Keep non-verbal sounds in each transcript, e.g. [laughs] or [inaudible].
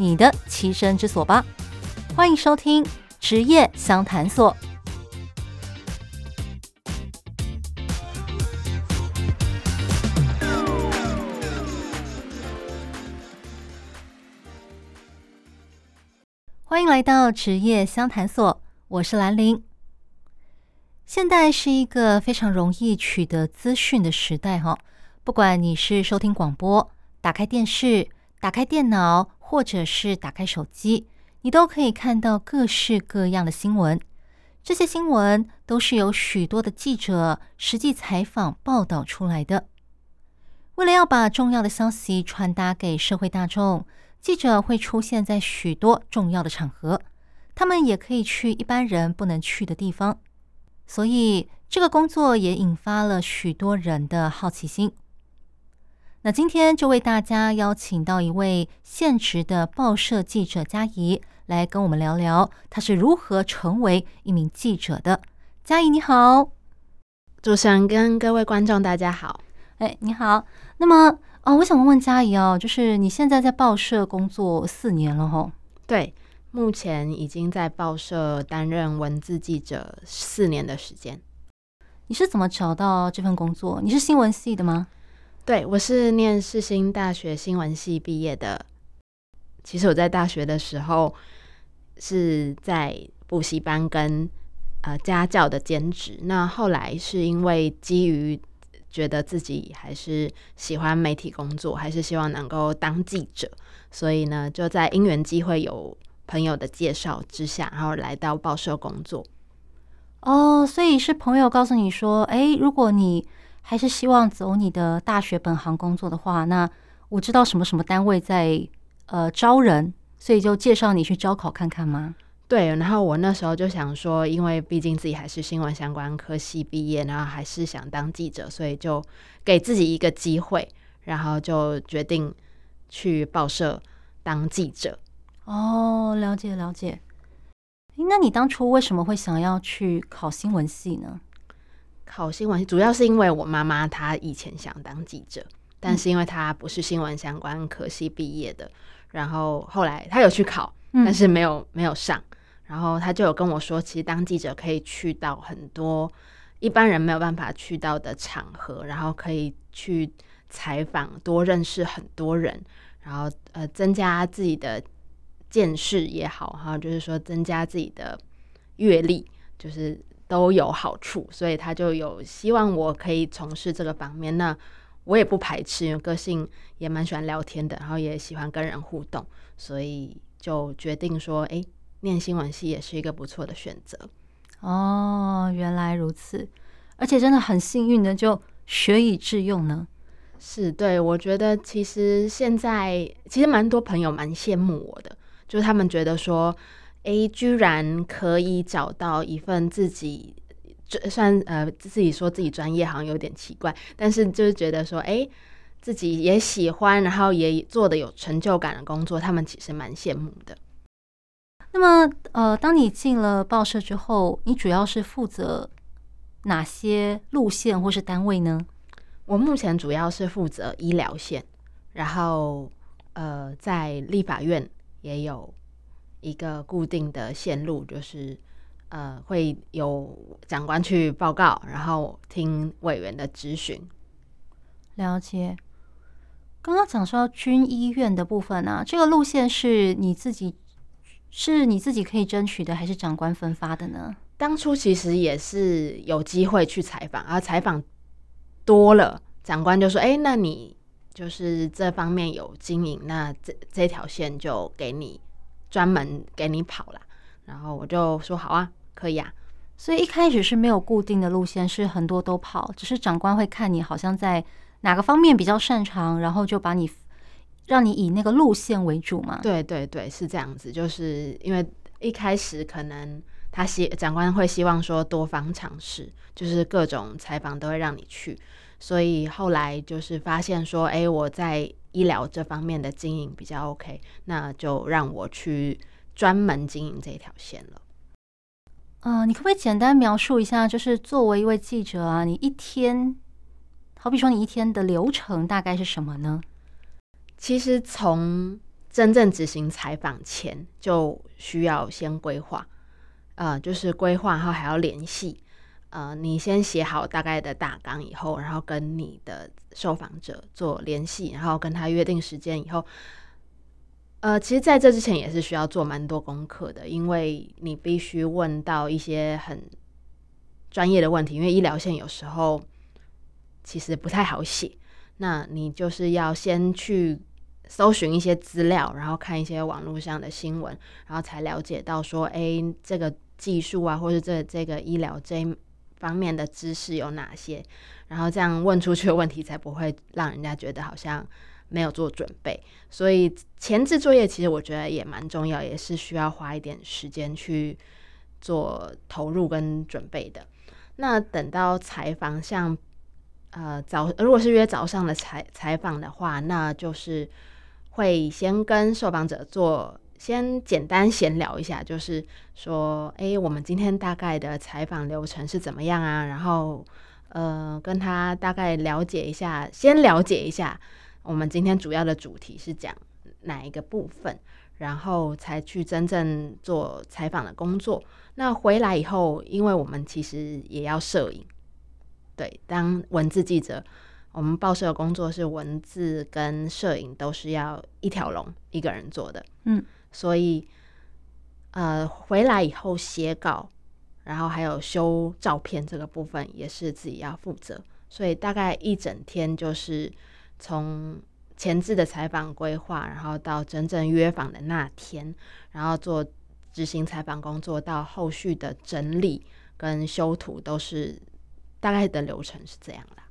你的栖身之所吧！欢迎收听职业相谈所。欢迎来到职业相谈所，我是兰玲。现代是一个非常容易取得资讯的时代，哈。不管你是收听广播、打开电视、打开电脑，或者是打开手机，你都可以看到各式各样的新闻。这些新闻都是由许多的记者实际采访报道出来的。为了要把重要的消息传达给社会大众，记者会出现在许多重要的场合，他们也可以去一般人不能去的地方。所以，这个工作也引发了许多人的好奇心。那今天就为大家邀请到一位现职的报社记者佳怡来跟我们聊聊，她是如何成为一名记者的。佳怡你好，主持人跟各位观众大家好。哎，你好。那么哦，我想问问佳怡哦，就是你现在在报社工作四年了吼？对，目前已经在报社担任文字记者四年的时间。你是怎么找到这份工作？你是新闻系的吗？对，我是念世新大学新闻系毕业的。其实我在大学的时候是在补习班跟呃家教的兼职。那后来是因为基于觉得自己还是喜欢媒体工作，还是希望能够当记者，所以呢就在因缘机会有朋友的介绍之下，然后来到报社工作。哦，所以是朋友告诉你说，哎，如果你还是希望走你的大学本行工作的话，那我知道什么什么单位在呃招人，所以就介绍你去招考看看吗？对，然后我那时候就想说，因为毕竟自己还是新闻相关科系毕业，然后还是想当记者，所以就给自己一个机会，然后就决定去报社当记者。哦，了解了解。那你当初为什么会想要去考新闻系呢？考新闻主要是因为我妈妈她以前想当记者，但是因为她不是新闻相关科系毕业的，然后后来她有去考，但是没有没有上，然后她就有跟我说，其实当记者可以去到很多一般人没有办法去到的场合，然后可以去采访，多认识很多人，然后呃增加自己的见识也好哈，就是说增加自己的阅历，就是。都有好处，所以他就有希望我可以从事这个方面。那我也不排斥，因为个性也蛮喜欢聊天的，然后也喜欢跟人互动，所以就决定说，哎，念新闻系也是一个不错的选择。哦，原来如此，而且真的很幸运的，就学以致用呢。是，对，我觉得其实现在其实蛮多朋友蛮羡慕我的，就是他们觉得说。诶，居然可以找到一份自己，算呃自己说自己专业好像有点奇怪，但是就是觉得说，诶，自己也喜欢，然后也做的有成就感的工作，他们其实蛮羡慕的。那么，呃，当你进了报社之后，你主要是负责哪些路线或是单位呢？我目前主要是负责医疗线，然后呃，在立法院也有。一个固定的线路就是，呃，会有长官去报告，然后听委员的咨询。了解。刚刚讲说军医院的部分啊，这个路线是你自己是你自己可以争取的，还是长官分发的呢？当初其实也是有机会去采访，而采访多了，长官就说：“哎，那你就是这方面有经营，那这这条线就给你。”专门给你跑了，然后我就说好啊，可以啊。所以一开始是没有固定的路线，是很多都跑，只是长官会看你好像在哪个方面比较擅长，然后就把你让你以那个路线为主嘛？对对对，是这样子。就是因为一开始可能他希长官会希望说多方尝试，就是各种采访都会让你去，所以后来就是发现说，哎，我在医疗这方面的经营比较 OK，那就让我去专门经营这条线了。嗯、呃，你可不可以简单描述一下，就是作为一位记者啊，你一天，好比说你一天的流程大概是什么呢？其实从真正执行采访前，就需要先规划，呃，就是规划，然后还要联系，呃，你先写好大概的大纲以后，然后跟你的受访者做联系，然后跟他约定时间以后。呃，其实在这之前也是需要做蛮多功课的，因为你必须问到一些很专业的问题，因为医疗线有时候其实不太好写，那你就是要先去搜寻一些资料，然后看一些网络上的新闻，然后才了解到说，哎，这个技术啊，或者这这个医疗这方面的知识有哪些，然后这样问出去的问题才不会让人家觉得好像。没有做准备，所以前置作业其实我觉得也蛮重要，也是需要花一点时间去做投入跟准备的。那等到采访，像呃早，如果是约早上的采采访的话，那就是会先跟受访者做先简单闲聊一下，就是说，哎，我们今天大概的采访流程是怎么样啊？然后呃，跟他大概了解一下，先了解一下。我们今天主要的主题是讲哪一个部分，然后才去真正做采访的工作。那回来以后，因为我们其实也要摄影，对，当文字记者，我们报社的工作是文字跟摄影都是要一条龙一个人做的，嗯，所以呃，回来以后写稿，然后还有修照片这个部分也是自己要负责，所以大概一整天就是。从前置的采访规划，然后到真正约访的那天，然后做执行采访工作，到后续的整理跟修图，都是大概的流程是这样的。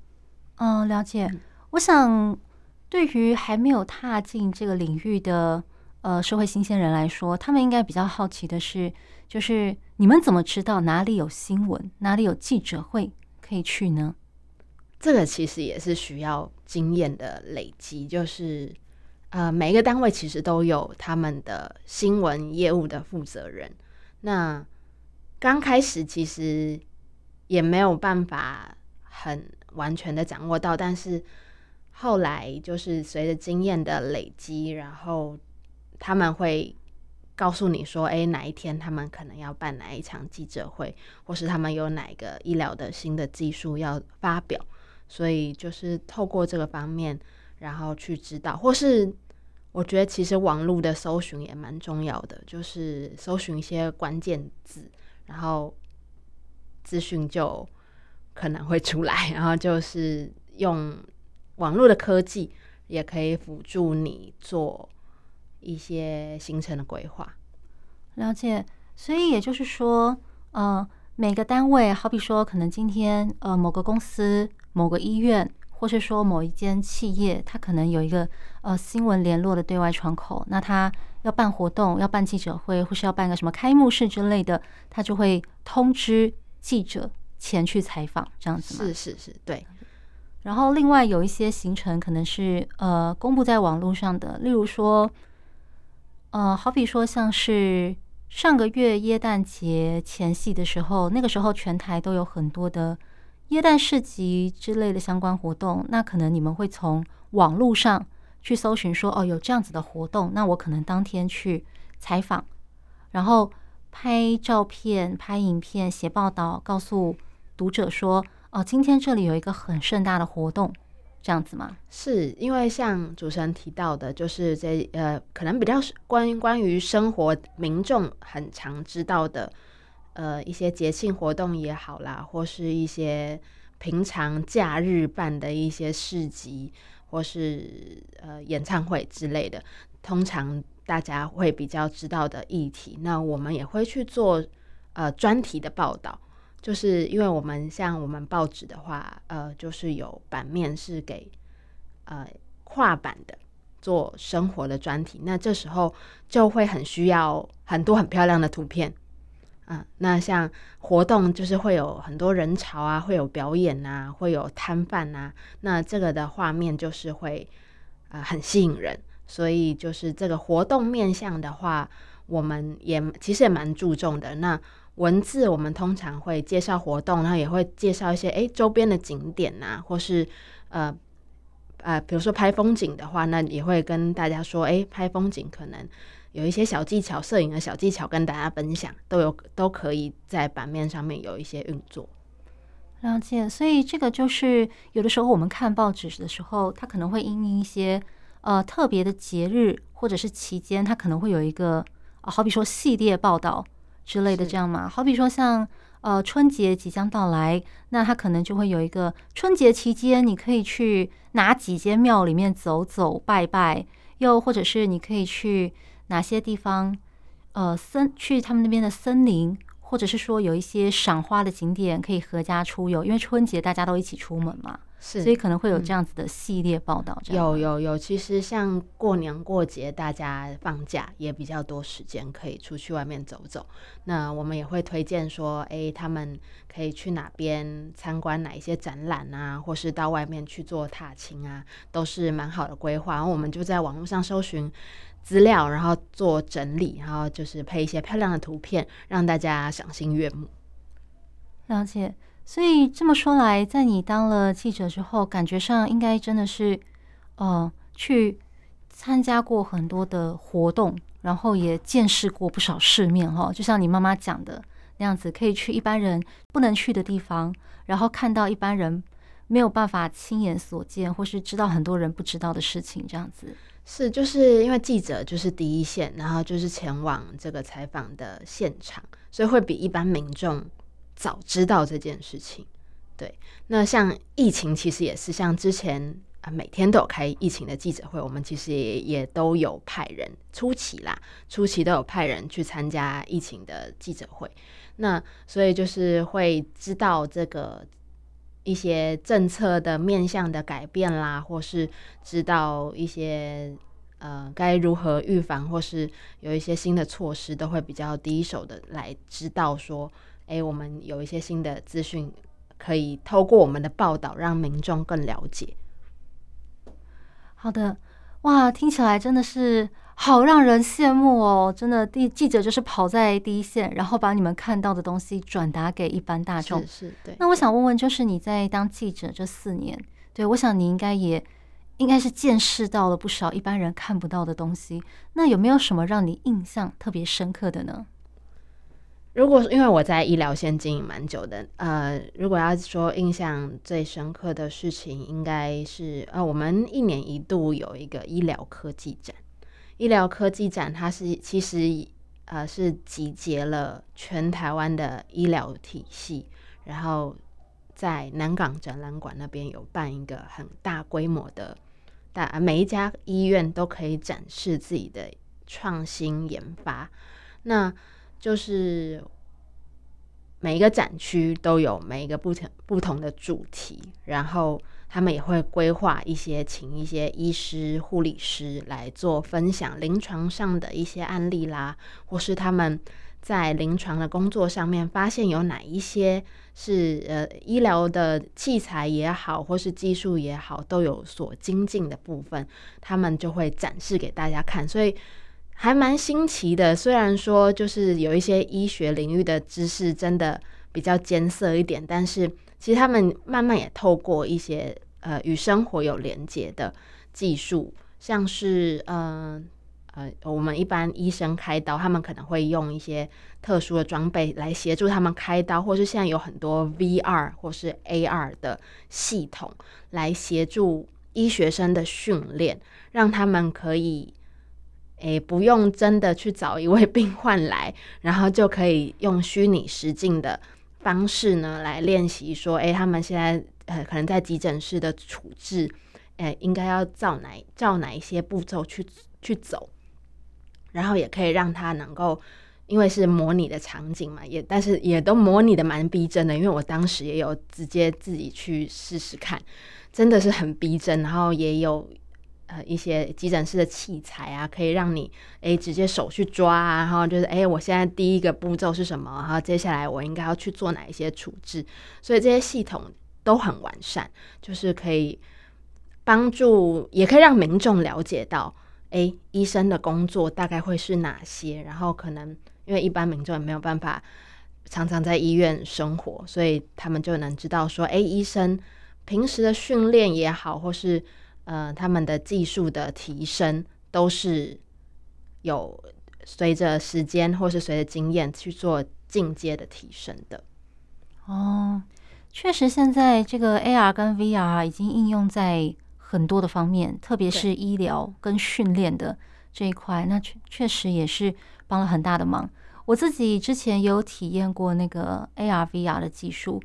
嗯，了解。我想，对于还没有踏进这个领域的呃社会新鲜人来说，他们应该比较好奇的是，就是你们怎么知道哪里有新闻，哪里有记者会可以去呢？这个其实也是需要经验的累积，就是呃，每一个单位其实都有他们的新闻业务的负责人。那刚开始其实也没有办法很完全的掌握到，但是后来就是随着经验的累积，然后他们会告诉你说，哎，哪一天他们可能要办哪一场记者会，或是他们有哪个医疗的新的技术要发表。所以就是透过这个方面，然后去知道，或是我觉得其实网络的搜寻也蛮重要的，就是搜寻一些关键字，然后资讯就可能会出来，然后就是用网络的科技也可以辅助你做一些行程的规划。了解，所以也就是说，呃，每个单位，好比说，可能今天呃某个公司。某个医院，或是说某一间企业，它可能有一个呃新闻联络的对外窗口，那它要办活动、要办记者会，或是要办个什么开幕式之类的，它就会通知记者前去采访，这样子吗？是是是，对。然后另外有一些行程可能是呃公布在网络上的，例如说，呃，好比说像是上个月耶诞节前夕的时候，那个时候全台都有很多的。耶诞市集之类的相关活动，那可能你们会从网络上去搜寻说，哦，有这样子的活动，那我可能当天去采访，然后拍照片、拍影片、写报道，告诉读者说，哦，今天这里有一个很盛大的活动，这样子吗？是因为像主持人提到的，就是这呃，可能比较关于关于生活民众很常知道的。呃，一些节庆活动也好啦，或是一些平常假日办的一些市集，或是呃演唱会之类的，通常大家会比较知道的议题，那我们也会去做呃专题的报道，就是因为我们像我们报纸的话，呃，就是有版面是给呃跨版的，做生活的专题，那这时候就会很需要很多很漂亮的图片。嗯，[laughs] 那像活动就是会有很多人潮啊，会有表演啊，会有摊贩啊，那这个的画面就是会呃很吸引人，所以就是这个活动面向的话，我们也其实也蛮注重的。那文字我们通常会介绍活动，然后也会介绍一些诶周边的景点啊，或是呃呃比如说拍风景的话，那也会跟大家说，诶拍风景可能。有一些小技巧，摄影的小技巧跟大家分享，都有都可以在版面上面有一些运作。了解，所以这个就是有的时候我们看报纸的时候，它可能会因一些呃特别的节日或者是期间，它可能会有一个啊，好比说系列报道之类的这样嘛。好比说像呃春节即将到来，那它可能就会有一个春节期间，你可以去哪几间庙里面走走拜拜，又或者是你可以去。哪些地方，呃，森去他们那边的森林，或者是说有一些赏花的景点可以合家出游，因为春节大家都一起出门嘛，是，所以可能会有这样子的系列报道。有有有，其实像过年过节，大家放假也比较多时间可以出去外面走走。那我们也会推荐说，哎、欸，他们可以去哪边参观哪一些展览啊，或是到外面去做踏青啊，都是蛮好的规划。然后我们就在网络上搜寻。资料，然后做整理，然后就是配一些漂亮的图片，让大家赏心悦目。了解，所以这么说来，在你当了记者之后，感觉上应该真的是，呃，去参加过很多的活动，然后也见识过不少世面哈。就像你妈妈讲的那样子，可以去一般人不能去的地方，然后看到一般人没有办法亲眼所见，或是知道很多人不知道的事情，这样子。是，就是因为记者就是第一线，然后就是前往这个采访的现场，所以会比一般民众早知道这件事情。对，那像疫情其实也是，像之前啊每天都有开疫情的记者会，我们其实也也都有派人，初期啦，初期都有派人去参加疫情的记者会。那所以就是会知道这个。一些政策的面向的改变啦，或是知道一些呃该如何预防，或是有一些新的措施，都会比较第一手的来知道说，哎，我们有一些新的资讯，可以透过我们的报道让民众更了解。好的，哇，听起来真的是。好让人羡慕哦！真的，记记者就是跑在第一线，然后把你们看到的东西转达给一般大众。是是，对。那我想问问，就是你在当记者这四年，对，我想你应该也应该是见识到了不少一般人看不到的东西。那有没有什么让你印象特别深刻的呢？如果因为我在医疗线经营蛮久的，呃，如果要说印象最深刻的事情，应该是呃，我们一年一度有一个医疗科技展。医疗科技展，它是其实呃是集结了全台湾的医疗体系，然后在南港展览馆那边有办一个很大规模的，大每一家医院都可以展示自己的创新研发，那就是每一个展区都有每一个不同不同的主题，然后。他们也会规划一些，请一些医师、护理师来做分享，临床上的一些案例啦，或是他们在临床的工作上面发现有哪一些是呃医疗的器材也好，或是技术也好，都有所精进的部分，他们就会展示给大家看，所以还蛮新奇的。虽然说就是有一些医学领域的知识真的比较艰涩一点，但是。其实他们慢慢也透过一些呃与生活有连接的技术，像是呃呃我们一般医生开刀，他们可能会用一些特殊的装备来协助他们开刀，或是现在有很多 VR 或是 AR 的系统来协助医学生的训练，让他们可以诶不用真的去找一位病患来，然后就可以用虚拟实境的。方式呢，来练习说，哎、他们现在呃，可能在急诊室的处置，哎、应该要照哪照哪一些步骤去去走，然后也可以让他能够，因为是模拟的场景嘛，也但是也都模拟的蛮逼真的，因为我当时也有直接自己去试试看，真的是很逼真，然后也有呃一些急诊室的器材啊，可以让你哎直接手去抓啊，然后就是哎我现在第一个步骤是什么，然后接下来我应该要去做哪一些处置，所以这些系统都很完善，就是可以帮助，也可以让民众了解到，哎医生的工作大概会是哪些，然后可能因为一般民众也没有办法常常在医院生活，所以他们就能知道说，哎医生。平时的训练也好，或是呃他们的技术的提升，都是有随着时间或是随着经验去做进阶的提升的。哦，确实，现在这个 AR 跟 VR 已经应用在很多的方面，特别是医疗跟训练的这一块，那确确实也是帮了很大的忙。我自己之前也有体验过那个 AR VR 的技术，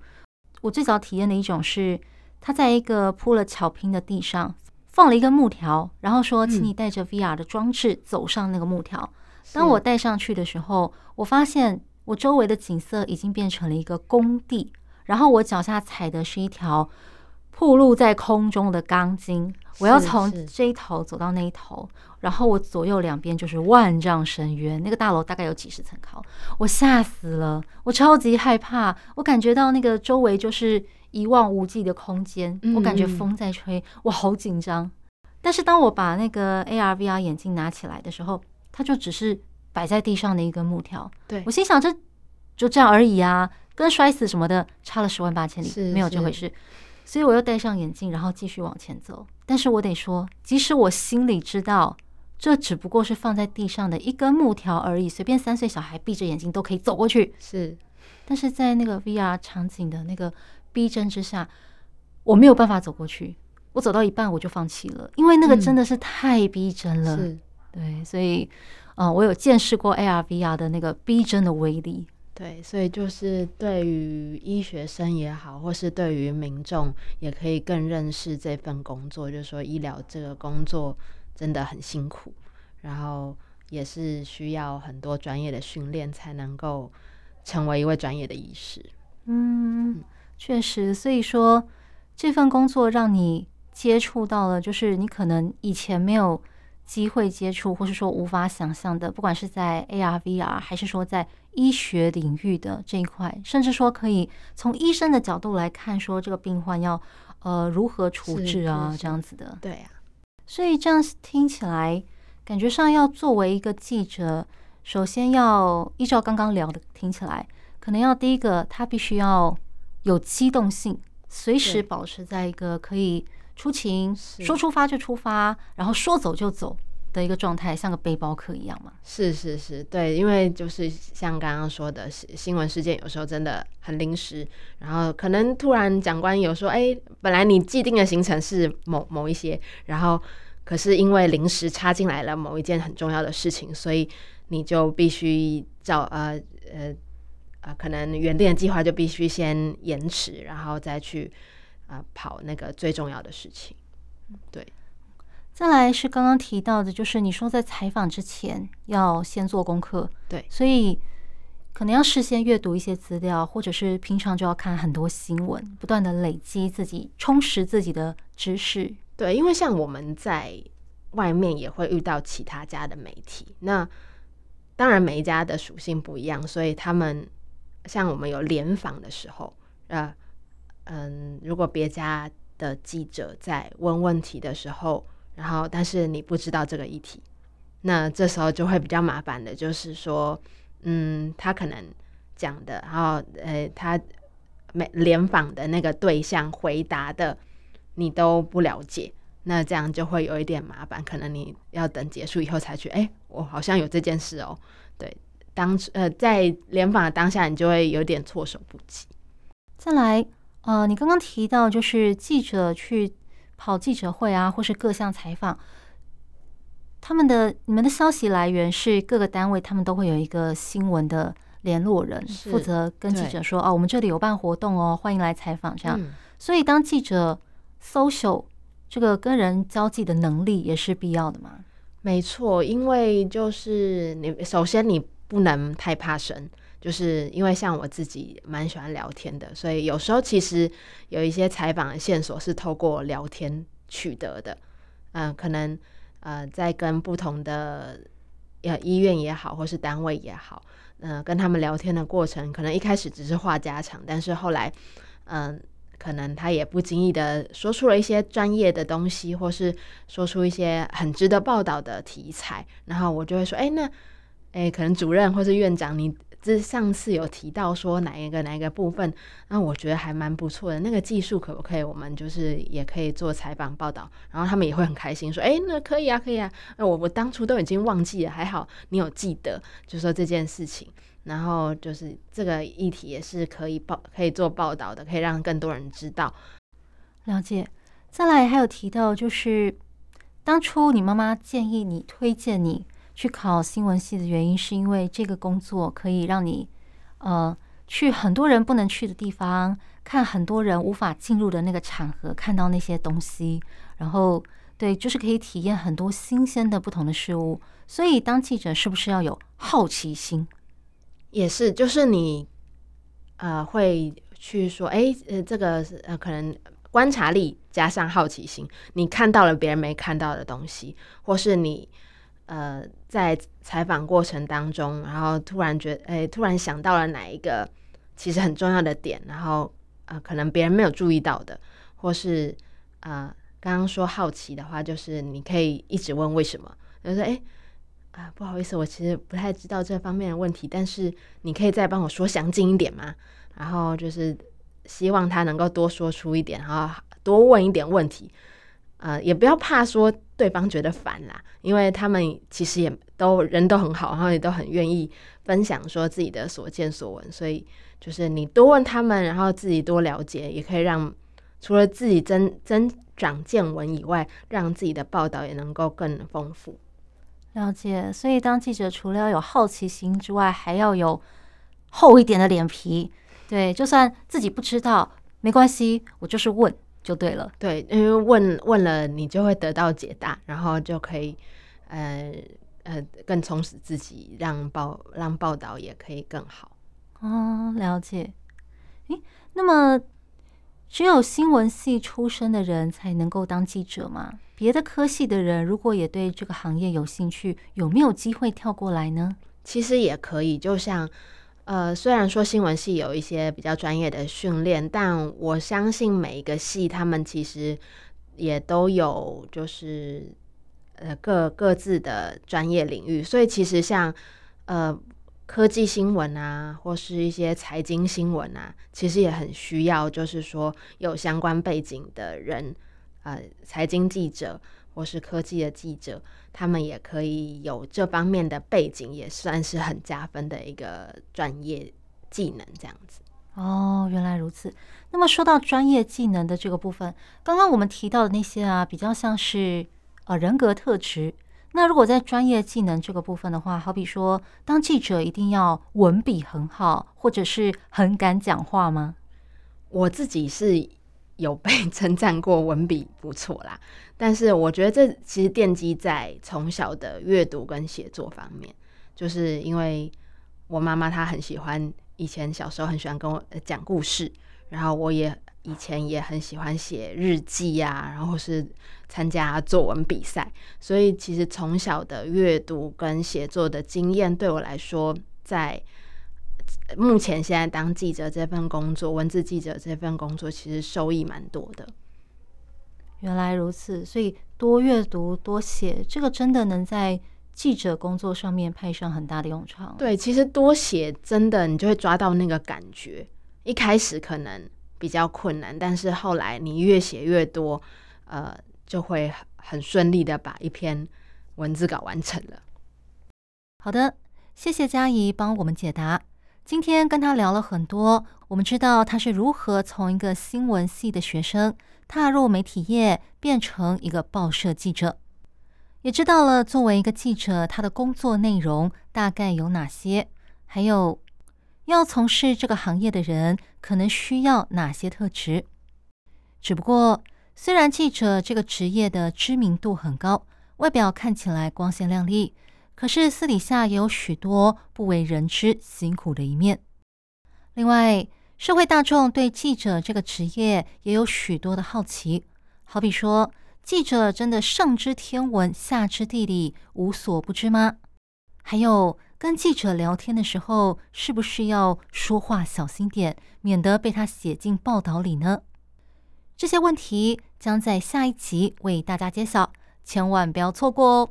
我最早体验的一种是。它在一个铺了草坪的地上放了一根木条，然后说：“请你带着 VR 的装置走上那个木条。”当我带上去的时候，我发现我周围的景色已经变成了一个工地，然后我脚下踩的是一条铺露在空中的钢筋，我要从这一头走到那一头，然后我左右两边就是万丈深渊。那个大楼大概有几十层高，我吓死了，我超级害怕，我感觉到那个周围就是。一望无际的空间，我感觉风在吹，嗯、我好紧张。但是当我把那个 AR VR 眼镜拿起来的时候，它就只是摆在地上的一根木条。对，我心想，这就这样而已啊，跟摔死什么的差了十万八千里，没有这回事。所以我又戴上眼镜，然后继续往前走。但是我得说，即使我心里知道这只不过是放在地上的一根木条而已，随便三岁小孩闭着眼睛都可以走过去。是，但是在那个 VR 场景的那个。逼真之下，我没有办法走过去。我走到一半我就放弃了，因为那个真的是太逼真了。嗯、对，所以，嗯、呃，我有见识过 AR、VR 的那个逼真的威力。对，所以就是对于医学生也好，或是对于民众，也可以更认识这份工作。就是说，医疗这个工作真的很辛苦，然后也是需要很多专业的训练才能够成为一位专业的医师。嗯。嗯确实，所以说这份工作让你接触到了，就是你可能以前没有机会接触，或是说无法想象的，不管是在 AR、VR，还是说在医学领域的这一块，甚至说可以从医生的角度来看，说这个病患要呃如何处置啊，这样子的。对啊，所以这样听起来，感觉上要作为一个记者，首先要依照刚刚聊的听起来，可能要第一个，他必须要。有机动性，随时保持在一个可以出勤，说出发就出发，然后说走就走的一个状态，像个背包客一样嘛。是是是，对，因为就是像刚刚说的，新闻事件有时候真的很临时，然后可能突然长官有说，哎，本来你既定的行程是某某一些，然后可是因为临时插进来了某一件很重要的事情，所以你就必须照呃呃。啊、呃，可能原定的计划就必须先延迟，然后再去啊、呃、跑那个最重要的事情。对，再来是刚刚提到的，就是你说在采访之前要先做功课，对，所以可能要事先阅读一些资料，或者是平常就要看很多新闻，不断的累积自己，充实自己的知识。对，因为像我们在外面也会遇到其他家的媒体，那当然每一家的属性不一样，所以他们。像我们有联访的时候，呃，嗯，如果别家的记者在问问题的时候，然后但是你不知道这个议题，那这时候就会比较麻烦的，就是说，嗯，他可能讲的，然后呃，他没联访的那个对象回答的你都不了解，那这样就会有一点麻烦，可能你要等结束以后才去，哎，我好像有这件事哦，对。当呃，在联访的当下，你就会有点措手不及。再来，呃，你刚刚提到就是记者去跑记者会啊，或是各项采访，他们的你们的消息来源是各个单位，他们都会有一个新闻的联络人，负责跟记者说：“哦，我们这里有办活动哦，欢迎来采访。”这样，嗯、所以当记者 social 这个跟人交际的能力也是必要的嘛？没错，因为就是你首先你。不能太怕生，就是因为像我自己蛮喜欢聊天的，所以有时候其实有一些采访的线索是透过聊天取得的。嗯、可能呃在跟不同的呃医院也好，或是单位也好，嗯、跟他们聊天的过程，可能一开始只是话家常，但是后来，嗯、可能他也不经意的说出了一些专业的东西，或是说出一些很值得报道的题材，然后我就会说，哎，那，哎，可能主任或是院长，你这上次有提到说哪一个哪一个部分，那我觉得还蛮不错的，那个技术可不可以，我们就是也可以做采访报道，然后他们也会很开心说，哎，那可以啊，可以啊，那我我当初都已经忘记了，还好你有记得，就说这件事情。然后就是这个议题也是可以报可以做报道的，可以让更多人知道。了解。再来还有提到，就是当初你妈妈建议你推荐你去考新闻系的原因，是因为这个工作可以让你呃去很多人不能去的地方，看很多人无法进入的那个场合，看到那些东西，然后对，就是可以体验很多新鲜的不同的事物。所以当记者是不是要有好奇心？也是，就是你，呃，会去说，哎，呃，这个呃，可能观察力加上好奇心，你看到了别人没看到的东西，或是你，呃，在采访过程当中，然后突然觉得，哎，突然想到了哪一个其实很重要的点，然后，呃，可能别人没有注意到的，或是，呃，刚刚说好奇的话，就是你可以一直问为什么，就是哎。啊，不好意思，我其实不太知道这方面的问题，但是你可以再帮我说详尽一点吗？然后就是希望他能够多说出一点，然后多问一点问题。呃，也不要怕说对方觉得烦啦，因为他们其实也都人都很好，然后也都很愿意分享说自己的所见所闻。所以就是你多问他们，然后自己多了解，也可以让除了自己增增长见闻以外，让自己的报道也能够更丰富。了解，所以当记者除了要有好奇心之外，还要有厚一点的脸皮。对，就算自己不知道，没关系，我就是问就对了。对，因为问问了，你就会得到解答，然后就可以呃呃更充实自己，让报让报道也可以更好。哦，了解。诶，那么。只有新闻系出身的人才能够当记者吗？别的科系的人如果也对这个行业有兴趣，有没有机会跳过来呢？其实也可以，就像呃，虽然说新闻系有一些比较专业的训练，但我相信每一个系他们其实也都有就是呃各各自的专业领域，所以其实像呃。科技新闻啊，或是一些财经新闻啊，其实也很需要，就是说有相关背景的人，呃，财经记者或是科技的记者，他们也可以有这方面的背景，也算是很加分的一个专业技能，这样子。哦，原来如此。那么说到专业技能的这个部分，刚刚我们提到的那些啊，比较像是呃人格特质。那如果在专业技能这个部分的话，好比说当记者一定要文笔很好，或者是很敢讲话吗？我自己是有被 [laughs] 称赞过文笔不错啦，但是我觉得这其实奠基在从小的阅读跟写作方面，就是因为我妈妈她很喜欢，以前小时候很喜欢跟我讲故事，然后我也。以前也很喜欢写日记呀，然后是参加作文比赛，所以其实从小的阅读跟写作的经验，对我来说，在目前现在当记者这份工作，文字记者这份工作，其实收益蛮多的。原来如此，所以多阅读、多写，这个真的能在记者工作上面派上很大的用场。对，其实多写真的，你就会抓到那个感觉。一开始可能。比较困难，但是后来你越写越多，呃，就会很顺利的把一篇文字稿完成了。好的，谢谢佳怡帮我们解答。今天跟他聊了很多，我们知道他是如何从一个新闻系的学生踏入媒体业，变成一个报社记者，也知道了作为一个记者他的工作内容大概有哪些，还有。要从事这个行业的人，可能需要哪些特质？只不过，虽然记者这个职业的知名度很高，外表看起来光鲜亮丽，可是私底下也有许多不为人知辛苦的一面。另外，社会大众对记者这个职业也有许多的好奇，好比说，记者真的上知天文，下知地理，无所不知吗？还有，跟记者聊天的时候，是不是要说话小心点，免得被他写进报道里呢？这些问题将在下一集为大家揭晓，千万不要错过哦。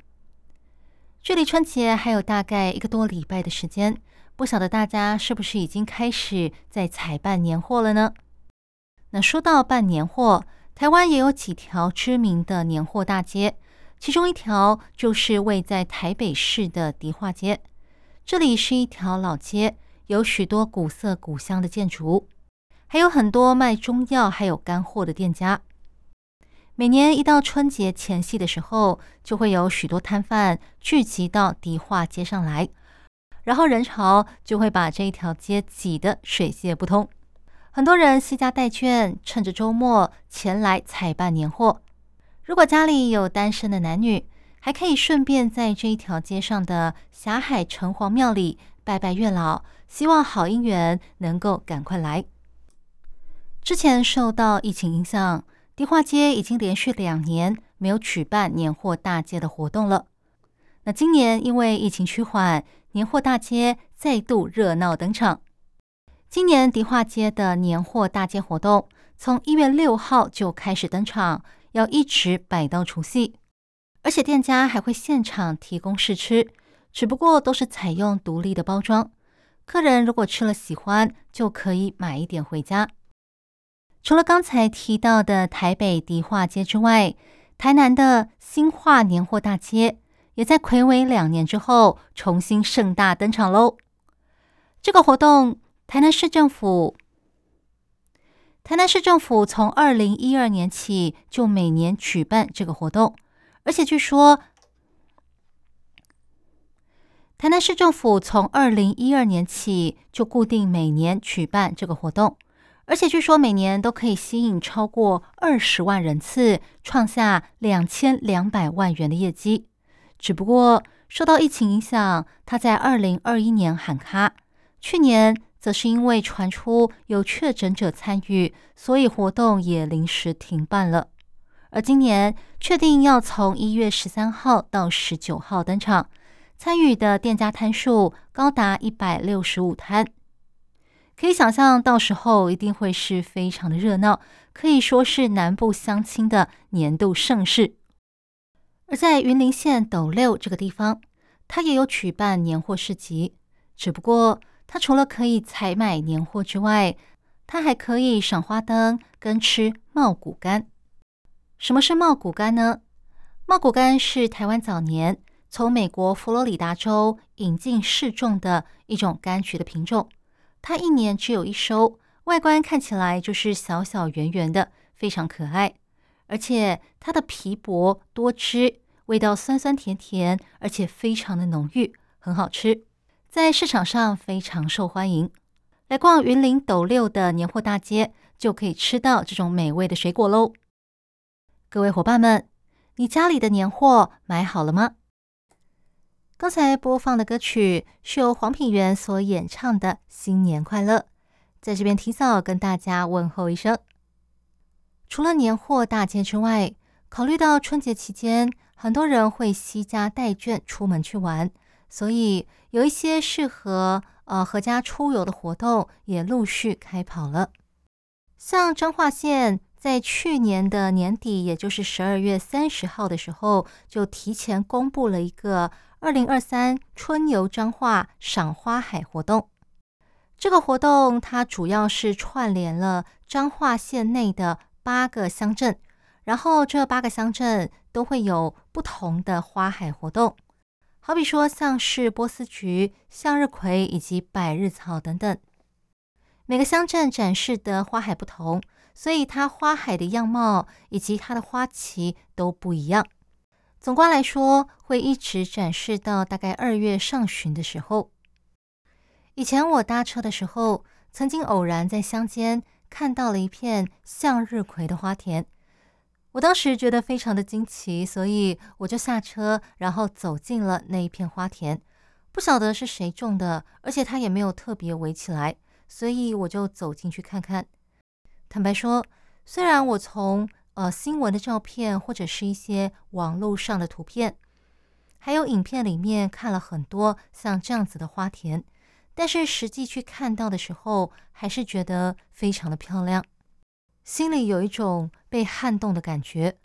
距离春节还有大概一个多礼拜的时间，不晓得大家是不是已经开始在采办年货了呢？那说到办年货，台湾也有几条知名的年货大街，其中一条就是位在台北市的迪化街。这里是一条老街，有许多古色古香的建筑，还有很多卖中药还有干货的店家。每年一到春节前夕的时候，就会有许多摊贩聚集到迪化街上来，然后人潮就会把这一条街挤得水泄不通。很多人携家带眷，趁着周末前来采办年货。如果家里有单身的男女，还可以顺便在这一条街上的霞海城隍庙里拜拜月老，希望好姻缘能够赶快来。之前受到疫情影响。迪化街已经连续两年没有举办年货大街的活动了。那今年因为疫情趋缓，年货大街再度热闹登场。今年迪化街的年货大街活动从一月六号就开始登场，要一直摆到除夕，而且店家还会现场提供试吃，只不过都是采用独立的包装。客人如果吃了喜欢，就可以买一点回家。除了刚才提到的台北迪化街之外，台南的新化年货大街也在魁违两年之后重新盛大登场喽。这个活动，台南市政府，台南市政府从二零一二年起就每年举办这个活动，而且据说，台南市政府从二零一二年起就固定每年举办这个活动。而且据说每年都可以吸引超过二十万人次，创下两千两百万元的业绩。只不过受到疫情影响，他在二零二一年喊卡，去年则是因为传出有确诊者参与，所以活动也临时停办了。而今年确定要从一月十三号到十九号登场，参与的店家摊数高达一百六十五摊。可以想象，到时候一定会是非常的热闹，可以说是南部乡亲的年度盛事。而在云林县斗六这个地方，它也有举办年货市集，只不过它除了可以采买年货之外，它还可以赏花灯跟吃茂谷柑。什么是茂谷柑呢？茂谷柑是台湾早年从美国佛罗里达州引进试种的一种柑橘的品种。它一年只有一收，外观看起来就是小小圆圆的，非常可爱。而且它的皮薄多汁，味道酸酸甜甜，而且非常的浓郁，很好吃，在市场上非常受欢迎。来逛云林斗六的年货大街，就可以吃到这种美味的水果喽。各位伙伴们，你家里的年货买好了吗？刚才播放的歌曲是由黄品源所演唱的《新年快乐》，在这边提早跟大家问候一声。除了年货大街之外，考虑到春节期间很多人会携家带眷出门去玩，所以有一些适合呃合家出游的活动也陆续开跑了。像彰化县在去年的年底，也就是十二月三十号的时候，就提前公布了一个二零二三春游彰化赏花海活动。这个活动它主要是串联了彰化县内的八个乡镇，然后这八个乡镇都会有不同的花海活动，好比说像是波斯菊、向日葵以及百日草等等。每个乡镇展示的花海不同，所以它花海的样貌以及它的花期都不一样。总括来说，会一直展示到大概二月上旬的时候。以前我搭车的时候，曾经偶然在乡间看到了一片向日葵的花田，我当时觉得非常的惊奇，所以我就下车，然后走进了那一片花田。不晓得是谁种的，而且它也没有特别围起来，所以我就走进去看看。坦白说，虽然我从呃新闻的照片或者是一些网络上的图片，还有影片里面看了很多像这样子的花田。但是实际去看到的时候，还是觉得非常的漂亮，心里有一种被撼动的感觉。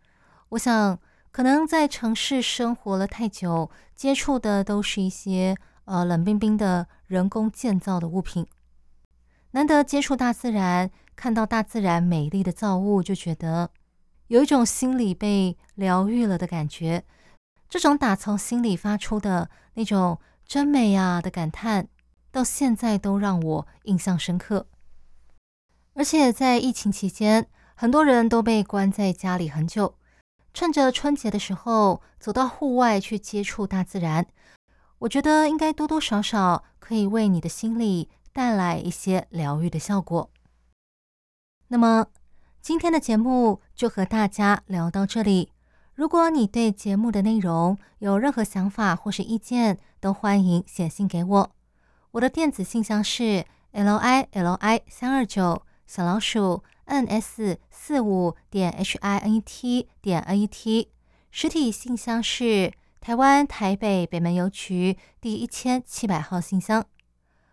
我想，可能在城市生活了太久，接触的都是一些呃冷冰冰的人工建造的物品，难得接触大自然，看到大自然美丽的造物，就觉得有一种心里被疗愈了的感觉。这种打从心里发出的那种“真美呀”的感叹。到现在都让我印象深刻，而且在疫情期间，很多人都被关在家里很久，趁着春节的时候走到户外去接触大自然，我觉得应该多多少少可以为你的心里带来一些疗愈的效果。那么今天的节目就和大家聊到这里，如果你对节目的内容有任何想法或是意见，都欢迎写信给我。我的电子信箱是 l i l i 三二九小老鼠 n s 四五点 h i n e t 点 n e t，实体信箱是台湾台北北门邮局第一千七百号信箱。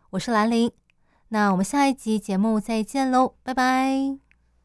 我是兰陵，那我们下一集节目再见喽，拜拜。